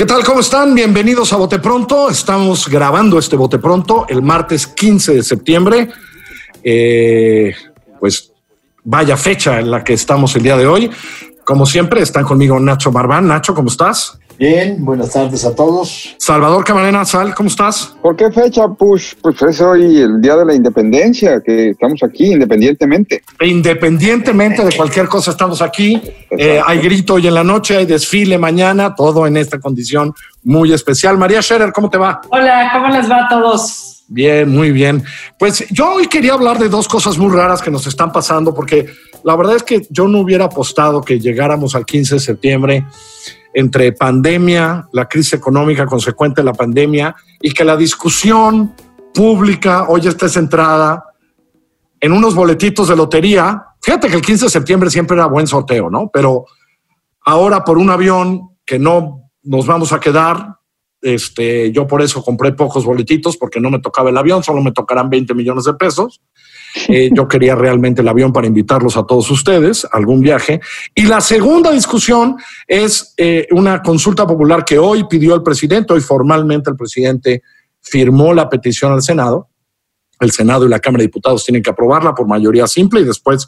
¿Qué tal? ¿Cómo están? Bienvenidos a Bote Pronto. Estamos grabando este Bote Pronto el martes 15 de septiembre. Eh, pues vaya fecha en la que estamos el día de hoy. Como siempre, están conmigo Nacho Marván. Nacho, ¿cómo estás? Bien, buenas tardes a todos. Salvador Camarena, Sal, ¿cómo estás? ¿Por qué fecha, Push? Pues es hoy el Día de la Independencia, que estamos aquí independientemente. Independientemente de cualquier cosa, estamos aquí. Eh, hay grito hoy en la noche, hay desfile mañana, todo en esta condición muy especial. María Scherer, ¿cómo te va? Hola, ¿cómo les va a todos? Bien, muy bien. Pues yo hoy quería hablar de dos cosas muy raras que nos están pasando, porque la verdad es que yo no hubiera apostado que llegáramos al 15 de septiembre entre pandemia, la crisis económica consecuente de la pandemia y que la discusión pública hoy esté centrada en unos boletitos de lotería. Fíjate que el 15 de septiembre siempre era buen sorteo, ¿no? Pero ahora por un avión que no nos vamos a quedar, este, yo por eso compré pocos boletitos porque no me tocaba el avión, solo me tocarán 20 millones de pesos. Eh, yo quería realmente el avión para invitarlos a todos ustedes a algún viaje. Y la segunda discusión es eh, una consulta popular que hoy pidió el presidente, hoy formalmente el presidente firmó la petición al Senado. El Senado y la Cámara de Diputados tienen que aprobarla por mayoría simple y después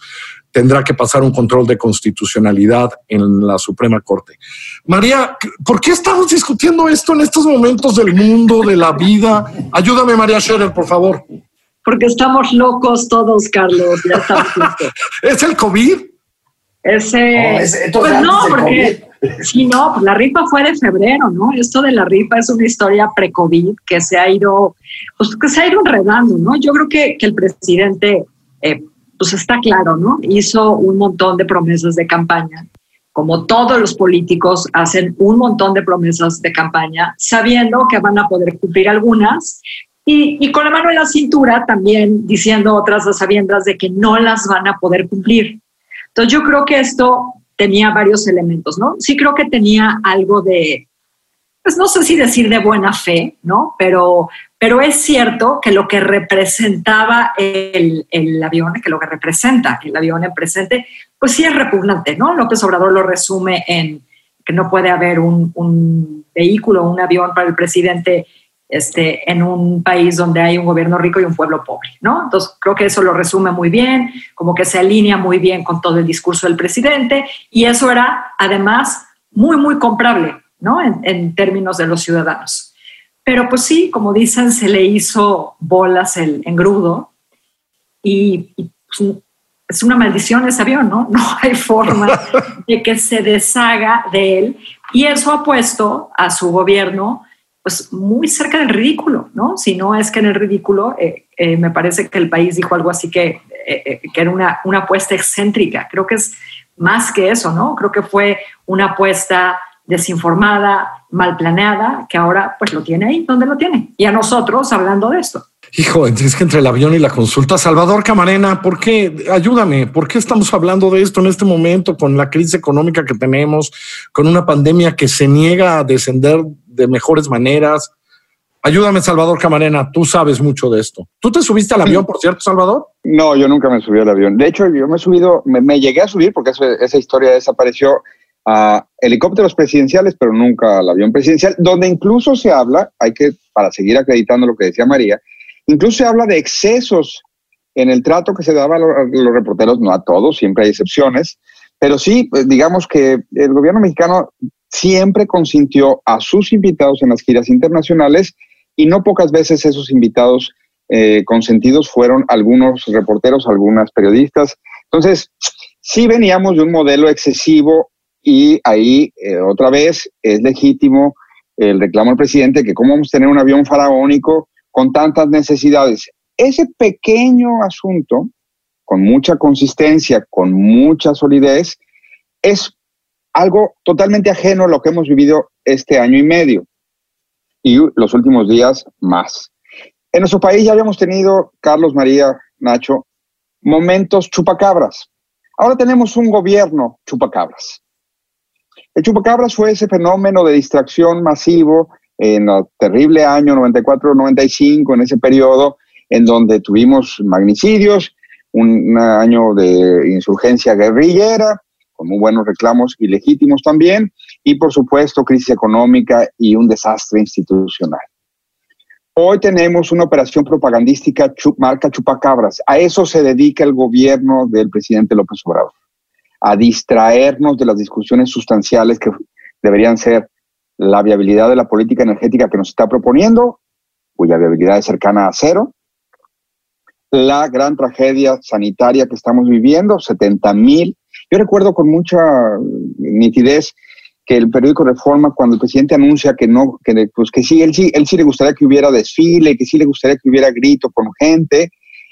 tendrá que pasar un control de constitucionalidad en la Suprema Corte. María, ¿por qué estamos discutiendo esto en estos momentos del mundo, de la vida? Ayúdame, María Scherer, por favor porque estamos locos todos, Carlos. Ya estamos ¿Es el COVID? Ese, pues no, porque si no, pues la rifa fue de febrero, ¿no? Esto de la rifa es una historia pre-COVID que se ha ido, pues que se ha ido enredando, ¿no? Yo creo que, que el presidente, eh, pues está claro, ¿no? Hizo un montón de promesas de campaña. Como todos los políticos hacen un montón de promesas de campaña, sabiendo que van a poder cumplir algunas, y, con la mano en la cintura también diciendo otras a sabiendas de que no las van a poder cumplir. Entonces yo creo que esto tenía varios elementos, ¿no? Sí creo que tenía algo de, pues no sé si decir de buena fe, ¿no? Pero, pero es cierto que lo que representaba el, el avión, que lo que representa el avión en presente, pues sí es repugnante, ¿no? López Obrador lo resume en que no puede haber un, un vehículo, un avión para el presidente este, en un país donde hay un gobierno rico y un pueblo pobre, ¿no? Entonces, creo que eso lo resume muy bien, como que se alinea muy bien con todo el discurso del presidente y eso era, además, muy, muy comprable, ¿no? En, términos de los ciudadanos. Pero pues sí, como dicen, se le hizo bolas el engrudo y, y pues, es una maldición ese avión, ¿no? No hay forma de que se deshaga de él y eso ha puesto a su gobierno pues muy cerca del ridículo, ¿no? Si no es que en el ridículo, eh, eh, me parece que el país dijo algo así que, eh, que era una, una apuesta excéntrica. Creo que es más que eso, ¿no? Creo que fue una apuesta desinformada, mal planeada, que ahora pues lo tiene ahí donde lo tiene. Y a nosotros hablando de esto. Hijo, es que entre el avión y la consulta, Salvador Camarena, ¿por qué? Ayúdame, ¿por qué estamos hablando de esto en este momento con la crisis económica que tenemos, con una pandemia que se niega a descender de mejores maneras? Ayúdame, Salvador Camarena, tú sabes mucho de esto. ¿Tú te subiste al avión, por cierto, Salvador? No, yo nunca me subí al avión. De hecho, yo me he subido, me, llegué a subir porque esa historia desapareció a helicópteros presidenciales, pero nunca al avión presidencial, donde incluso se habla, hay que, para seguir acreditando lo que decía María, Incluso se habla de excesos en el trato que se daba a los, reporteros, no a todos, siempre hay excepciones, pero sí, pues, digamos que el gobierno mexicano siempre consintió a sus invitados en las giras internacionales y no pocas veces esos invitados eh, consentidos fueron algunos reporteros, algunas periodistas. Entonces, sí veníamos de un modelo excesivo y ahí eh, otra vez es legítimo el reclamo del presidente que cómo vamos a tener un avión faraónico con tantas necesidades. Ese pequeño asunto, con mucha consistencia, con mucha solidez, es algo totalmente ajeno a lo que hemos vivido este año y medio. y los últimos días más. En nuestro país ya habíamos tenido, Carlos María, Nacho, momentos chupacabras. Ahora tenemos un gobierno chupacabras. El chupacabras fue ese fenómeno de distracción masivo en el terrible año 94-95, en ese periodo en donde tuvimos magnicidios, un año de insurgencia guerrillera, muy buenos reclamos y legítimos también, y por supuesto crisis económica y un desastre institucional. Hoy tenemos una operación propagandística marca chupacabras. A eso se dedica el gobierno del presidente López Obrador, a distraernos de las discusiones sustanciales que deberían ser la viabilidad de la política energética que nos está proponiendo, cuya viabilidad es cercana a cero, la gran tragedia sanitaria que estamos viviendo, 70 mil. Yo recuerdo con mucha nitidez que el periódico Reforma, cuando el presidente anuncia que no, que, pues que sí, él sí, él sí le gustaría que hubiera desfile, que sí le gustaría que hubiera grito con gente,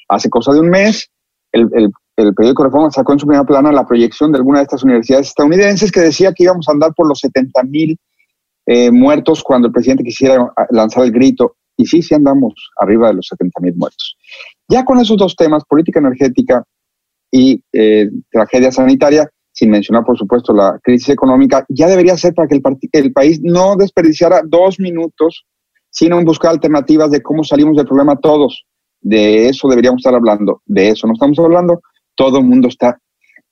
hace cosa de un mes, el, el, el periódico Reforma sacó en su primera plana la proyección de alguna de estas universidades estadounidenses que decía que íbamos a andar por los 70 mil eh, muertos cuando el presidente quisiera lanzar el grito. Y sí, sí andamos arriba de los 70 mil muertos. Ya con esos dos temas, política energética y eh, tragedia sanitaria, sin mencionar, por supuesto, la crisis económica, ya debería ser para que el, el país no desperdiciara dos minutos, sino en buscar alternativas de cómo salimos del problema todos. De eso deberíamos estar hablando. De eso no estamos hablando. Todo el mundo está.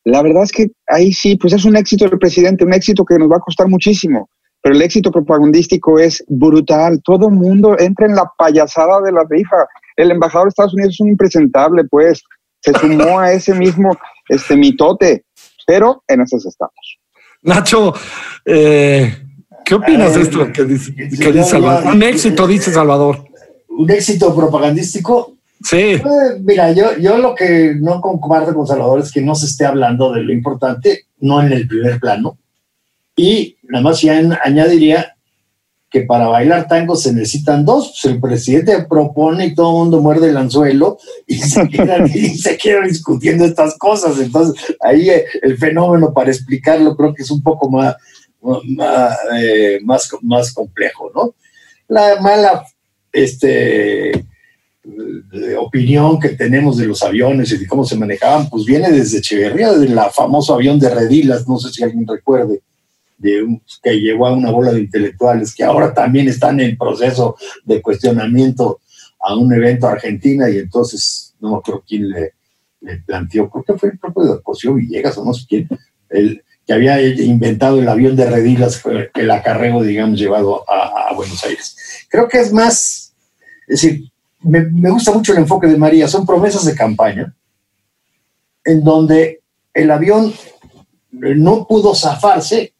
La verdad es que ahí sí, pues es un éxito del presidente, un éxito que nos va a costar muchísimo. Pero el éxito propagandístico es brutal. Todo el mundo entra en la payasada de la rifa. El embajador de Estados Unidos es un impresentable, pues. Se sumó a ese mismo este mitote pero en esas estamos. Nacho, eh, ¿qué opinas de esto que dice, Salvador? Un éxito, dice Salvador. Un éxito propagandístico. Sí. Eh, mira, yo, yo lo que no comparto con Salvador es que no se esté hablando de lo importante, no en el primer plano. Y nada más ya añadiría que para bailar tango se necesitan dos. Pues el presidente propone y todo el mundo muerde el anzuelo y se quedan, y se quedan discutiendo estas cosas. Entonces, ahí eh, el fenómeno para explicarlo creo que es un poco más, eh, más, más, complejo, ¿no? La mala este, opinión que tenemos de los aviones y de cómo se manejaban, pues viene desde Echeverría, del famoso avión de Redilas, no sé si alguien recuerde de que llevó a una bola de intelectuales que ahora también están en proceso de cuestionamiento a un evento Argentina y entonces no me acuerdo quién le, planteó, creo que fue el propio Cosío Villegas o no sé quién, el, que había inventado el avión de Redilas, el acarreo, digamos, llevado a, Buenos Aires. Creo que es más, es decir, me, me gusta mucho el enfoque de María, son promesas de campaña en donde el avión no pudo zafarse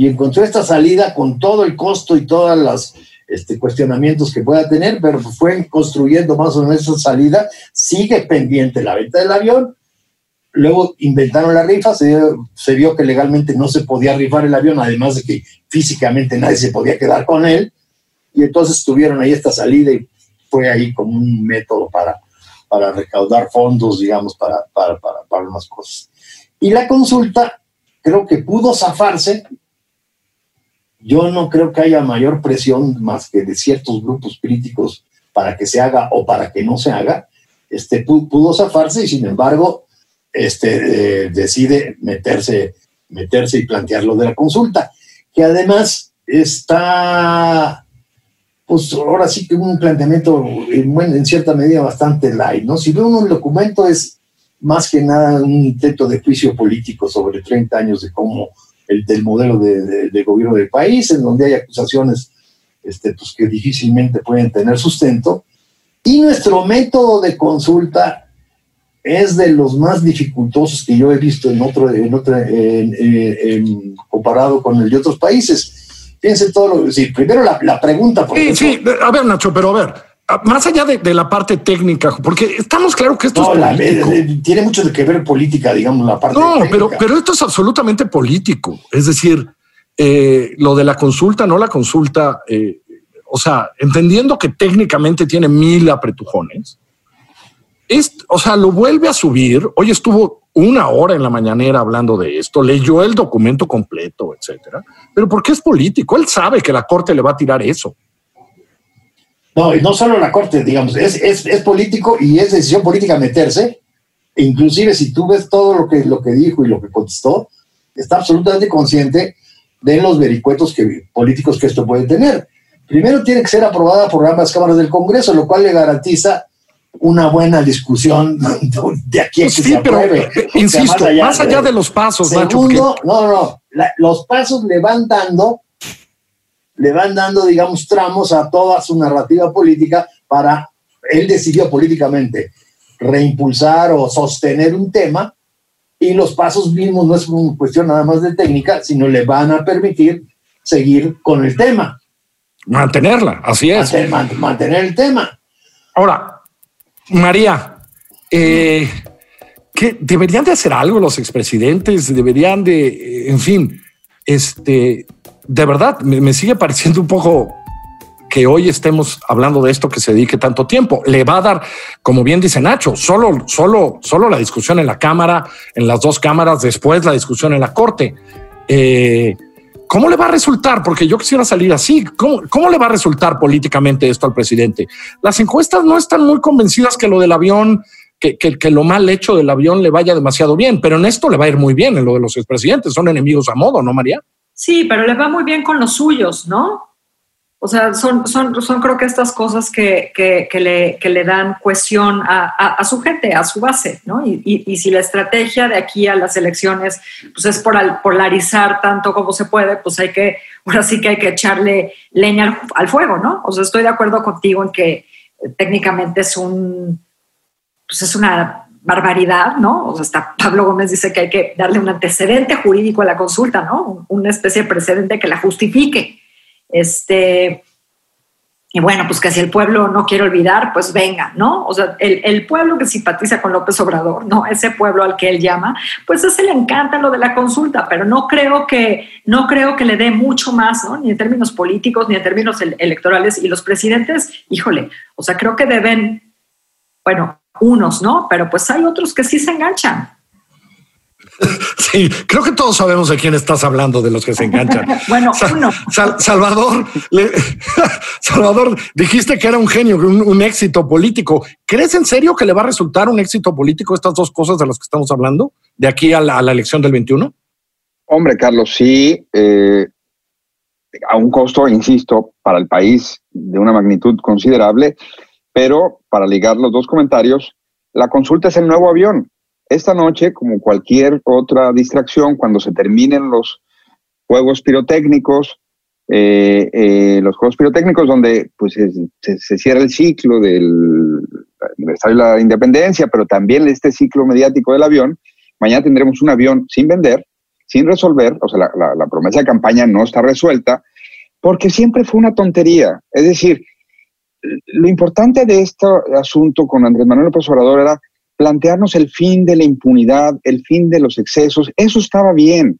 y encontró esta salida con todo el costo y todos los este, cuestionamientos que pueda tener, pero fue construyendo más o menos esa salida, sigue pendiente la venta del avión, luego inventaron la rifa, se, se, vio que legalmente no se podía rifar el avión, además de que físicamente nadie se podía quedar con él, y entonces tuvieron ahí esta salida y fue ahí como un método para, para recaudar fondos, digamos, para, para, para, para unas cosas. Y la consulta creo que pudo zafarse yo no creo que haya mayor presión más que de ciertos grupos críticos para que se haga o para que no se haga. Este, pudo zafarse y sin embargo este, eh, decide meterse, meterse y plantear lo de la consulta, que además está, pues ahora sí que un planteamiento en, en cierta medida bastante light, ¿no? Si ve uno el documento es más que nada un intento de juicio político sobre 30 años de cómo el, del modelo de, gobierno del país, en donde hay acusaciones este, pues, que difícilmente pueden tener sustento. Y nuestro método de consulta es de los más dificultosos que yo he visto en otro, en otro en, comparado con el de otros países. Fíjense todo lo sí, primero la, la pregunta. sí, sí, a ver, Nacho, pero a ver, más allá de, la parte técnica, porque estamos claro que esto es político. tiene mucho que ver política, digamos, la parte. No, pero, pero esto es absolutamente político. Es decir, eh, lo de la consulta, no la consulta, eh, o sea, entendiendo que técnicamente tiene mil apretujones, es, o sea, lo vuelve a subir. Hoy estuvo una hora en la mañanera hablando de esto, leyó el documento completo, etcétera. Pero porque es político, él sabe que la corte le va a tirar eso. No, y no solo la Corte, digamos, es, es, es político y es decisión política meterse. Inclusive si tú ves todo lo que, lo que dijo y lo que contestó, está absolutamente consciente de los vericuetos que, políticos que esto puede tener. Primero tiene que ser aprobada por ambas cámaras del Congreso, lo cual le garantiza una buena discusión de aquí a se apruebe. Eh, insisto, más allá, de, los pasos, Segundo, no, no, los pasos le van dando, le van dando, digamos, tramos a toda su narrativa política para, él decidió políticamente reimpulsar o sostener un tema y los pasos mismos no es una cuestión nada más de técnica, sino le van a permitir seguir con el tema. Mantenerla, así es. Mantener, el tema. Ahora, María, eh, que deberían de hacer algo los expresidentes, deberían de, en fin, este, de verdad, me sigue pareciendo un poco que hoy estemos hablando de esto que se dedique tanto tiempo. Le va a dar, como bien dice Nacho, solo, solo, solo la discusión en la Cámara, en las dos cámaras, después la discusión en la Corte. Eh, ¿Cómo le va a resultar? Porque yo quisiera salir así. ¿Cómo, ¿Cómo, le va a resultar políticamente esto al presidente? Las encuestas no están muy convencidas que lo del avión, que, que, que, lo mal hecho del avión le vaya demasiado bien, pero en esto le va a ir muy bien, en lo de los expresidentes. Son enemigos a modo, ¿no, María? Sí, pero le va muy bien con los suyos, ¿no? O sea, son, son, son creo que estas cosas que, que, le, que le, dan cohesión a, a, su gente, a su base, ¿no? Y, y, si la estrategia de aquí a las elecciones pues es por polarizar tanto como se puede, pues hay que, ahora sí que hay que echarle leña al, fuego, ¿no? O sea, estoy de acuerdo contigo en que eh, técnicamente es un, pues es una barbaridad, ¿no? O sea, hasta Pablo Gómez dice que hay que darle un antecedente jurídico a la consulta, ¿no? Una especie de precedente que la justifique. Este, y bueno, pues que si el pueblo no quiere olvidar, pues venga, ¿no? O sea, el, pueblo que simpatiza con López Obrador, ¿no? Ese pueblo al que él llama, pues ese le encanta lo de la consulta, pero no creo que, no creo que le dé mucho más, ¿no? Ni en términos políticos, ni en términos electorales. Y los presidentes, híjole, o sea, creo que deben, bueno, unos, ¿no? Pero pues hay otros que sí se enganchan. Sí, creo que todos sabemos de quién estás hablando, de los que se enganchan. bueno, Salvador, Salvador, dijiste que era un genio, un, éxito político. ¿Crees en serio que le va a resultar un éxito político estas dos cosas de las que estamos hablando de aquí a la, elección del 21? Hombre, Carlos, sí, eh, a un costo, insisto, para el país de una magnitud considerable, pero para ligar los dos comentarios, la consulta es el nuevo avión esta noche, como cualquier otra distracción, cuando se terminen los juegos pirotécnicos, eh, eh, los juegos pirotécnicos donde pues, se, cierra el ciclo del de la independencia, pero también este ciclo mediático del avión, mañana tendremos un avión sin vender, sin resolver, o sea, la promesa de campaña no está resuelta, porque siempre fue una tontería. Es decir, lo importante de este asunto con Andrés Manuel López Obrador era plantearnos el fin de la impunidad, el fin de los excesos, eso estaba bien.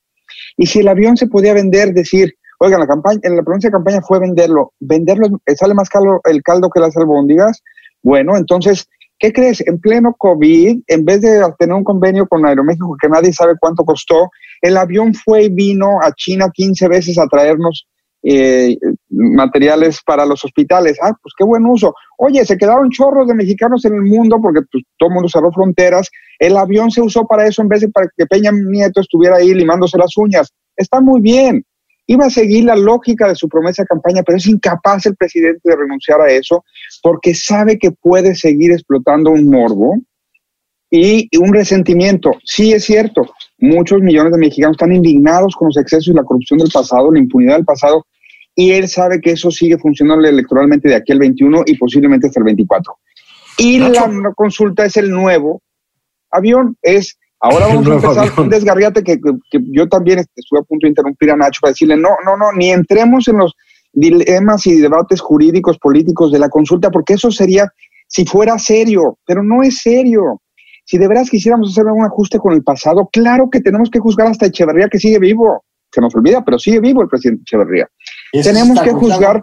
Y si el avión se podía vender, decir, oiga, la campaña, en la provincia de campaña fue venderlo, venderlo sale más caro el caldo que las albóndigas, bueno, entonces, ¿qué crees? En pleno COVID, en vez de tener un convenio con Aeroméxico que nadie sabe cuánto costó, el avión fue y vino a China 15 veces a traernos eh, materiales para los hospitales. Ah, pues qué buen uso. Oye, se quedaron chorros de mexicanos en el mundo porque pues, todo el mundo cerró fronteras. El avión se usó para eso en vez de para que Peña Nieto estuviera ahí limándose las uñas. Está muy bien. Iba a seguir la lógica de su promesa de campaña, pero es incapaz el presidente de renunciar a eso porque sabe que puede seguir explotando un morbo y un resentimiento. Sí, es cierto, muchos millones de mexicanos están indignados con los excesos y la corrupción del pasado, la impunidad del pasado, y él sabe que eso sigue funcionando electoralmente de aquí al 21 y posiblemente hasta el 24. Y la consulta es el nuevo avión, es ahora vamos a empezar un desgarriate que, yo también estuve a punto de interrumpir a Nacho para decirle, no, no, no, ni entremos en los dilemas y debates jurídicos, políticos de la consulta, porque eso sería si fuera serio, pero no es serio. Si de veras quisiéramos hacer un ajuste con el pasado, claro que tenemos que juzgar hasta Echeverría que sigue vivo. Se nos olvida, pero sigue vivo el presidente Echeverría. Tenemos que juzgar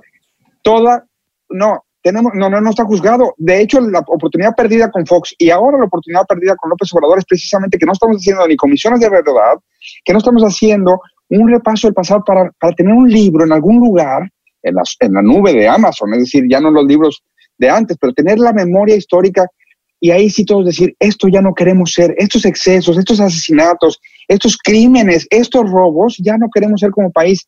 toda, no, tenemos, no, no, no está juzgado. De hecho, la oportunidad perdida con Fox y ahora la oportunidad perdida con López Obrador es precisamente que no estamos haciendo ni comisiones de verdad, que no estamos haciendo un repaso del pasado para, para tener un libro en algún lugar en la, en la nube de Amazon, es decir, ya no los libros de antes, pero tener la memoria histórica y ahí sí todos decir, esto ya no queremos ser, estos excesos, estos asesinatos, estos crímenes, estos robos, ya no queremos ser como país.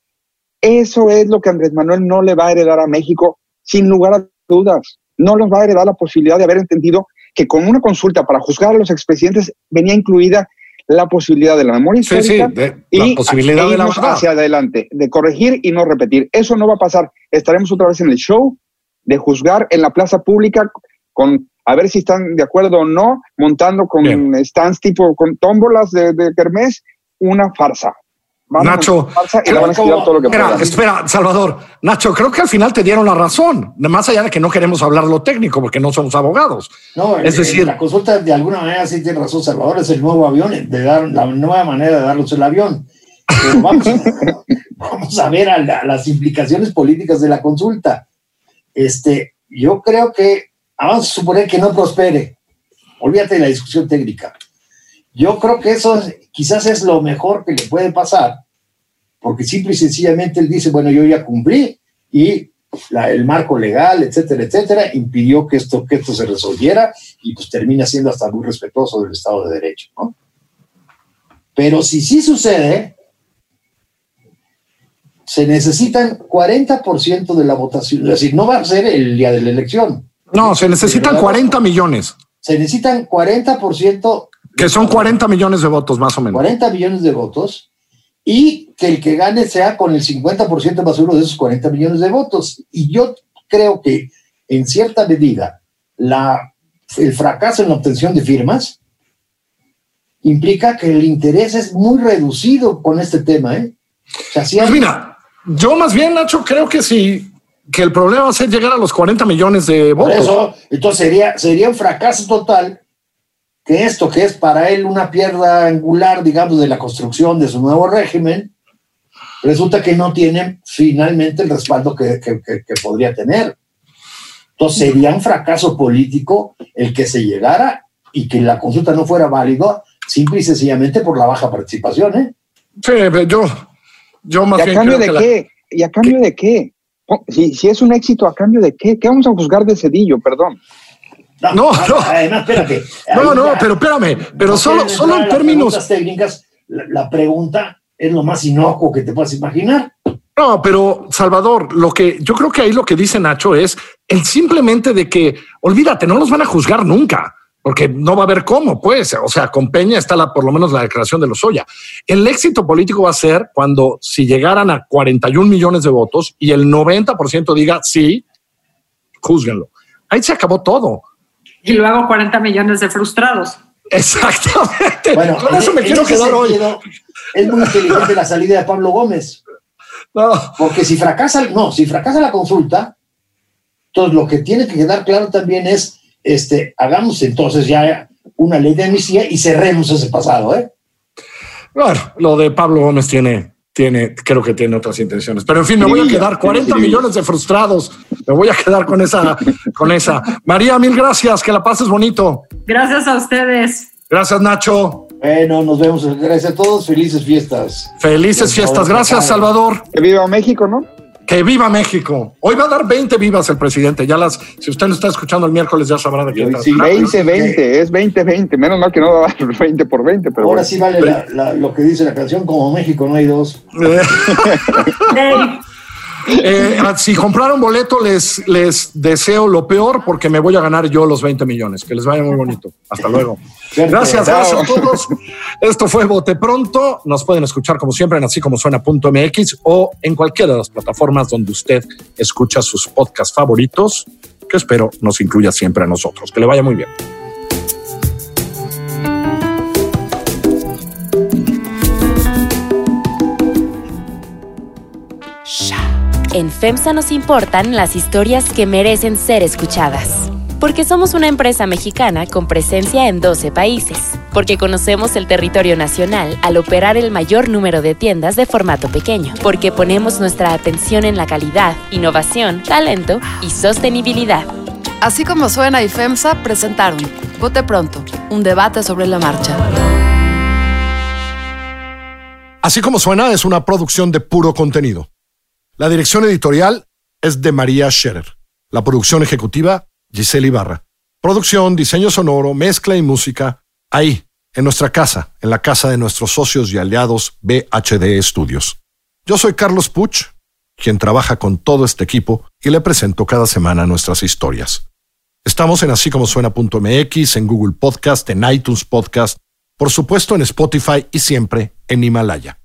Eso es lo que Andrés Manuel no le va a heredar a México, sin lugar a dudas. No nos va a heredar la posibilidad de haber entendido que con una consulta para juzgar a los expresidentes venía incluida la posibilidad de la memoria histórica y la posibilidad de hacia adelante, de corregir y no repetir. Eso no va a pasar. Estaremos otra vez en el show de juzgar en la plaza pública con a ver si están de acuerdo o no, montando con stands tipo con tómbolas de, de kermés, una farsa. Nacho, espera, Salvador. Nacho, creo que al final te dieron la razón, más allá de que no queremos hablar lo técnico porque no somos abogados. No, es decir, la consulta de alguna manera sí tiene razón, Salvador, es el nuevo avión, de dar la nueva manera de darlos el avión. Pero vamos, vamos a ver las implicaciones políticas de la consulta. Este, yo creo que vamos a suponer que no prospere. Olvídate de la discusión técnica. Yo creo que eso quizás es lo mejor que le puede pasar, porque simple y sencillamente él dice, bueno, yo ya cumplí y el marco legal, etcétera, etcétera, impidió que esto, que esto se resolviera y pues termina siendo hasta muy respetuoso del Estado de Derecho. ¿no? Pero si sí sucede, se necesitan 40% de la votación, es decir, no va a ser el día de la elección, no, se necesitan 40 millones. Se necesitan 40%. Que son 40 millones de votos, más o menos. 40 millones de votos. Y que el que gane sea con el 50% más uno de esos 40 millones de votos. Y yo creo que, en cierta medida, la, el fracaso en la obtención de firmas implica que el interés es muy reducido con este tema. ¿eh? pues mira, yo más bien, Nacho, creo que si que el problema va a ser llegar a los 40 millones de votos. eso, entonces sería, sería un fracaso total que esto, que es para él una piedra angular, digamos, de la construcción de su nuevo régimen, resulta que no tiene finalmente el respaldo que, podría tener. Entonces sería un fracaso político el que se llegara y que la consulta no fuera válido simple y sencillamente por la baja participación. ¿eh? Sí, yo, yo más ¿Y a cambio de qué? ¿Y a cambio de qué? Si, si es un éxito, ¿a cambio de qué? ¿Qué vamos a juzgar de Cedillo? Perdón. No, no, Además, espérate. No, no, pero espérame. Pero solo, solo en términos. técnicas, la, pregunta es lo más inocuo que te puedas imaginar. No, pero Salvador, lo que yo creo que ahí lo que dice Nacho es el simplemente de que, olvídate, no los van a juzgar nunca porque no va a haber cómo, pues, o sea, con Peña está la, por lo menos la declaración de los Lozoya. El éxito político va a ser cuando si llegaran a 41 millones de votos y el 90% diga sí, júzguenlo. Ahí se acabó todo. Y luego 40 millones de frustrados. Exactamente. Bueno, Con eso me quiero quedar hoy. Es muy inteligente la salida de Pablo Gómez. No. Porque si fracasa, no, si fracasa la consulta, entonces lo que tiene que quedar claro también es este, hagamos entonces ya una ley de amnistía y cerremos ese pasado, ¿eh? Bueno, lo de Pablo Gómez tiene, tiene, creo que tiene otras intenciones. Pero en fin, me voy a quedar 40 millones de frustrados. Me voy a quedar con esa, con esa. María, mil gracias. Que la pases bonito. Gracias a ustedes. Gracias, Nacho. Bueno, nos vemos. Gracias a todos. Felices fiestas. Felices fiestas. Gracias, Salvador. Que viva México, ¿no? Que viva México. Hoy va a dar 20 vivas el presidente. Ya las, si usted no está escuchando el miércoles, ya sabrá de qué. Sí, 20, 20, es 20, 20. Menos mal que no va a dar 20 por 20, pero. Ahora sí vale lo que dice la canción, como México no hay dos. Eh, ah, si compraron boleto, les, les deseo lo peor porque me voy a ganar yo los 20 millones. Que les vaya muy bonito. Hasta luego. Gracias, gracias a todos. Esto fue Bote Pronto. Nos pueden escuchar como siempre en así como suena.mx o en cualquiera de las plataformas donde usted escucha sus podcasts favoritos, que espero nos incluya siempre a nosotros. Que le vaya muy bien. En FEMSA nos importan las historias que merecen ser escuchadas. Porque somos una empresa mexicana con presencia en 12 países. Porque conocemos el territorio nacional al operar el mayor número de tiendas de formato pequeño. Porque ponemos nuestra atención en la calidad, innovación, talento y sostenibilidad. Así como suena y FEMSA presentaron Vote Pronto, un debate sobre la marcha. Así como suena es una producción de puro contenido. La dirección editorial es de María Scherer. La producción ejecutiva, Giselle Ibarra. Producción, diseño sonoro, mezcla y música, ahí, en nuestra casa, en la casa de nuestros socios y aliados BHD Studios. Yo soy Carlos Puch, quien trabaja con todo este equipo y le presento cada semana nuestras historias. Estamos en así como suena.mx, en Google Podcast, en iTunes Podcast, por supuesto en Spotify y siempre en Himalaya.